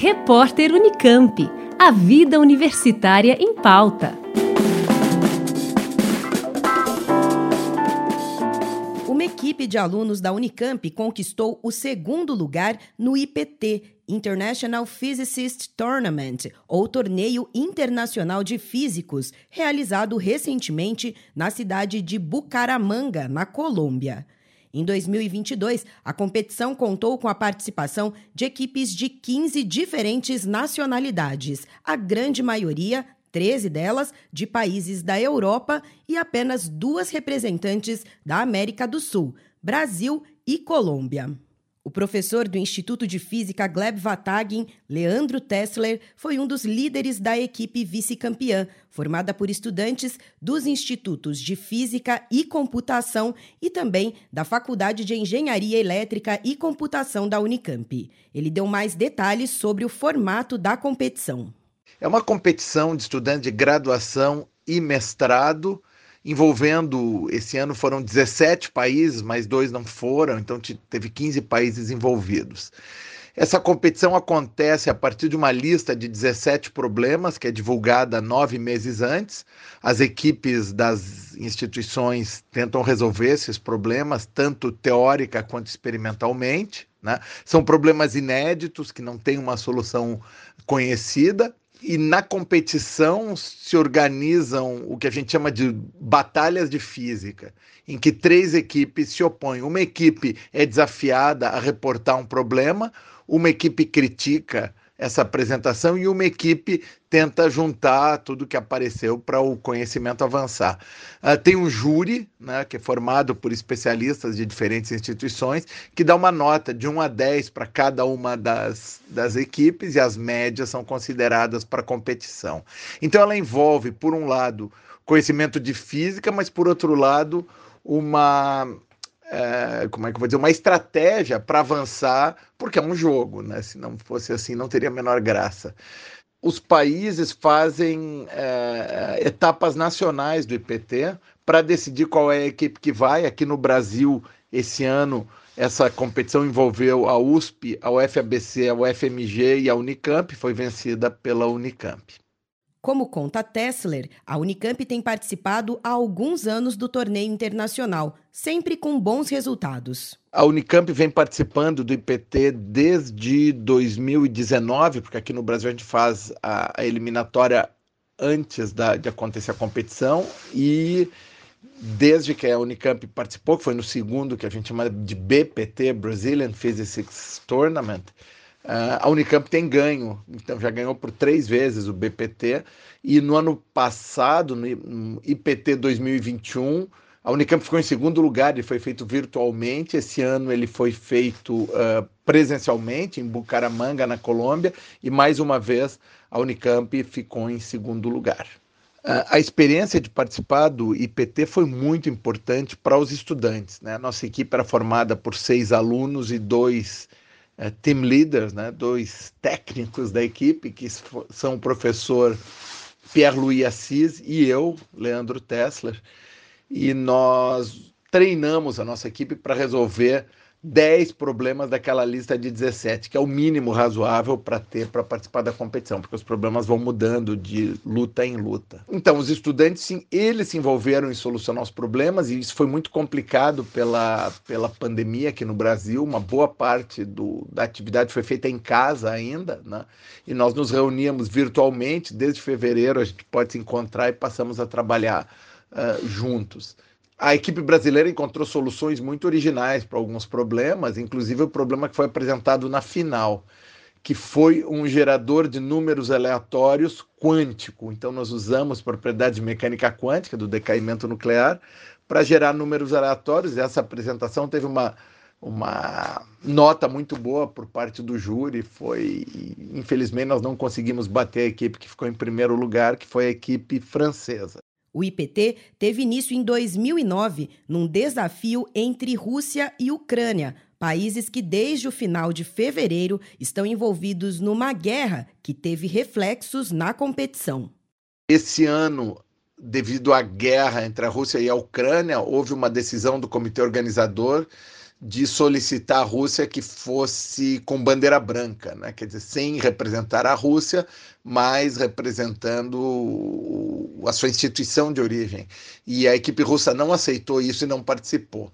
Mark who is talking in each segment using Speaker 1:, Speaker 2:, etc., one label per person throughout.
Speaker 1: Repórter Unicamp. A vida universitária em pauta.
Speaker 2: Uma equipe de alunos da Unicamp conquistou o segundo lugar no IPT, International Physicist Tournament, ou Torneio Internacional de Físicos, realizado recentemente na cidade de Bucaramanga, na Colômbia. Em 2022, a competição contou com a participação de equipes de 15 diferentes nacionalidades, a grande maioria 13 delas de países da Europa e apenas duas representantes da América do Sul, Brasil e Colômbia. O professor do Instituto de Física Gleb Vatagin, Leandro Tessler, foi um dos líderes da equipe vice-campeã, formada por estudantes dos Institutos de Física e Computação e também da Faculdade de Engenharia Elétrica e Computação da Unicamp. Ele deu mais detalhes sobre o formato da competição.
Speaker 3: É uma competição de estudantes de graduação e mestrado envolvendo, esse ano foram 17 países, mas dois não foram, então teve 15 países envolvidos. Essa competição acontece a partir de uma lista de 17 problemas que é divulgada nove meses antes. As equipes das instituições tentam resolver esses problemas, tanto teórica quanto experimentalmente. Né? São problemas inéditos que não têm uma solução conhecida e na competição se organizam o que a gente chama de batalhas de física, em que três equipes se opõem. Uma equipe é desafiada a reportar um problema, uma equipe critica essa apresentação e uma equipe tenta juntar tudo que apareceu para o conhecimento avançar. Uh, tem um júri, né, que é formado por especialistas de diferentes instituições, que dá uma nota de 1 a 10 para cada uma das, das equipes e as médias são consideradas para competição. Então ela envolve, por um lado, conhecimento de física, mas por outro lado, uma é, como é que eu vou dizer, uma estratégia para avançar, porque é um jogo, né? Se não fosse assim, não teria a menor graça. Os países fazem é, etapas nacionais do IPT para decidir qual é a equipe que vai. Aqui no Brasil, esse ano, essa competição envolveu a USP, a UFABC, a UFMG e a Unicamp, foi vencida pela Unicamp.
Speaker 2: Como conta Tessler, a Unicamp tem participado há alguns anos do torneio internacional, sempre com bons resultados.
Speaker 3: A Unicamp vem participando do IPT desde 2019, porque aqui no Brasil a gente faz a, eliminatória antes da, de acontecer a competição e desde que a Unicamp participou, que foi no segundo que a gente chama de BPT, Brazilian Physics Tournament, a Unicamp tem ganho, então já ganhou por três vezes o BPT, e no ano passado, no IPT 2021, a Unicamp ficou em segundo lugar, ele foi feito virtualmente, esse ano ele foi feito uh, presencialmente em Bucaramanga, na Colômbia, e mais uma vez a Unicamp ficou em segundo lugar. Uh, a experiência de participar do IPT foi muito importante para os estudantes. Né? Nossa equipe era formada por seis alunos e dois é, team leaders, né, dois técnicos da equipe, que são o professor Pierre-Louis Assis e eu, Leandro Tessler, e nós treinamos a nossa equipe para resolver 10 problemas daquela lista de 17, que é o mínimo razoável para ter para participar da competição, porque os problemas vão mudando de luta em luta. Então, os estudantes, sim, eles se envolveram em solucionar os problemas, e isso foi muito complicado pela, pela pandemia aqui no Brasil. Uma boa parte do, da atividade foi feita em casa ainda, né? e nós nos reuníamos virtualmente. Desde fevereiro, a gente pode se encontrar e passamos a trabalhar uh, juntos a equipe brasileira encontrou soluções muito originais para alguns problemas, inclusive o problema que foi apresentado na final, que foi um gerador de números aleatórios quântico. Então, nós usamos propriedades de mecânica quântica do decaimento nuclear para gerar números aleatórios. E essa apresentação teve uma, uma nota muito boa por parte do júri. Foi, infelizmente, nós não conseguimos bater a equipe que ficou em primeiro lugar, que foi a equipe francesa.
Speaker 2: O IPT teve início em 2009, num desafio entre Rússia e Ucrânia, países que desde o final de fevereiro estão envolvidos numa guerra que teve reflexos na competição.
Speaker 3: Esse ano, devido à guerra entre a Rússia e a Ucrânia, houve uma decisão do comitê organizador de solicitar à Rússia que fosse com bandeira branca, né? quer dizer, sem representar a Rússia, mas representando a sua instituição de origem. E a equipe russa não aceitou isso e não participou.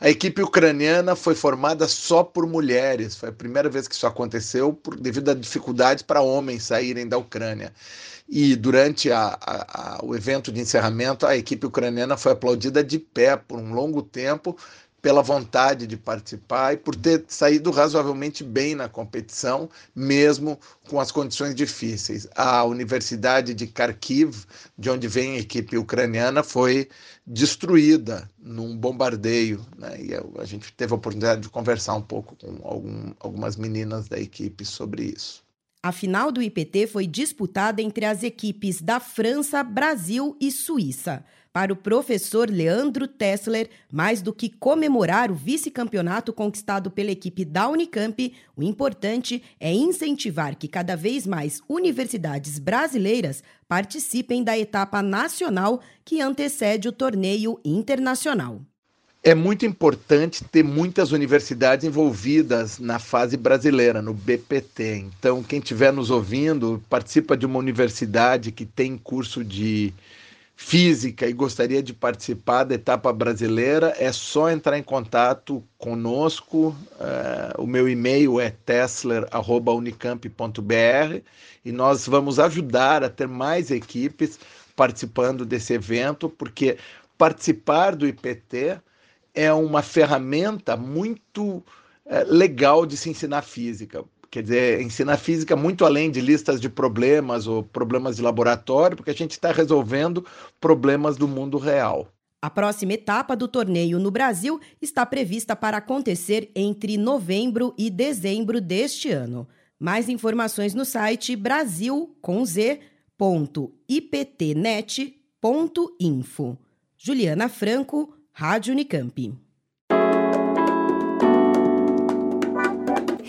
Speaker 3: A equipe ucraniana foi formada só por mulheres. Foi a primeira vez que isso aconteceu por, devido a dificuldades para homens saírem da Ucrânia. E durante a, a, a, o evento de encerramento, a equipe ucraniana foi aplaudida de pé por um longo tempo pela vontade de participar e por ter saído razoavelmente bem na competição, mesmo com as condições difíceis. A Universidade de Kharkiv, de onde vem a equipe ucraniana, foi destruída num bombardeio. Né? E a gente teve a oportunidade de conversar um pouco com algum, algumas meninas da equipe sobre isso.
Speaker 2: A final do IPT foi disputada entre as equipes da França, Brasil e Suíça. Para o professor Leandro Tessler, mais do que comemorar o vice-campeonato conquistado pela equipe da Unicamp, o importante é incentivar que cada vez mais universidades brasileiras participem da etapa nacional que antecede o torneio internacional.
Speaker 3: É muito importante ter muitas universidades envolvidas na fase brasileira, no BPT. Então, quem estiver nos ouvindo, participa de uma universidade que tem curso de física e gostaria de participar da etapa brasileira, é só entrar em contato conosco. Uh, o meu e-mail é tessler.unicamp.br e nós vamos ajudar a ter mais equipes participando desse evento, porque participar do IPT é uma ferramenta muito uh, legal de se ensinar física Quer dizer, ensinar física muito além de listas de problemas ou problemas de laboratório, porque a gente está resolvendo problemas do mundo real.
Speaker 2: A próxima etapa do torneio no Brasil está prevista para acontecer entre novembro e dezembro deste ano. Mais informações no site brasil.iptnet.info. Juliana Franco, Rádio Unicamp.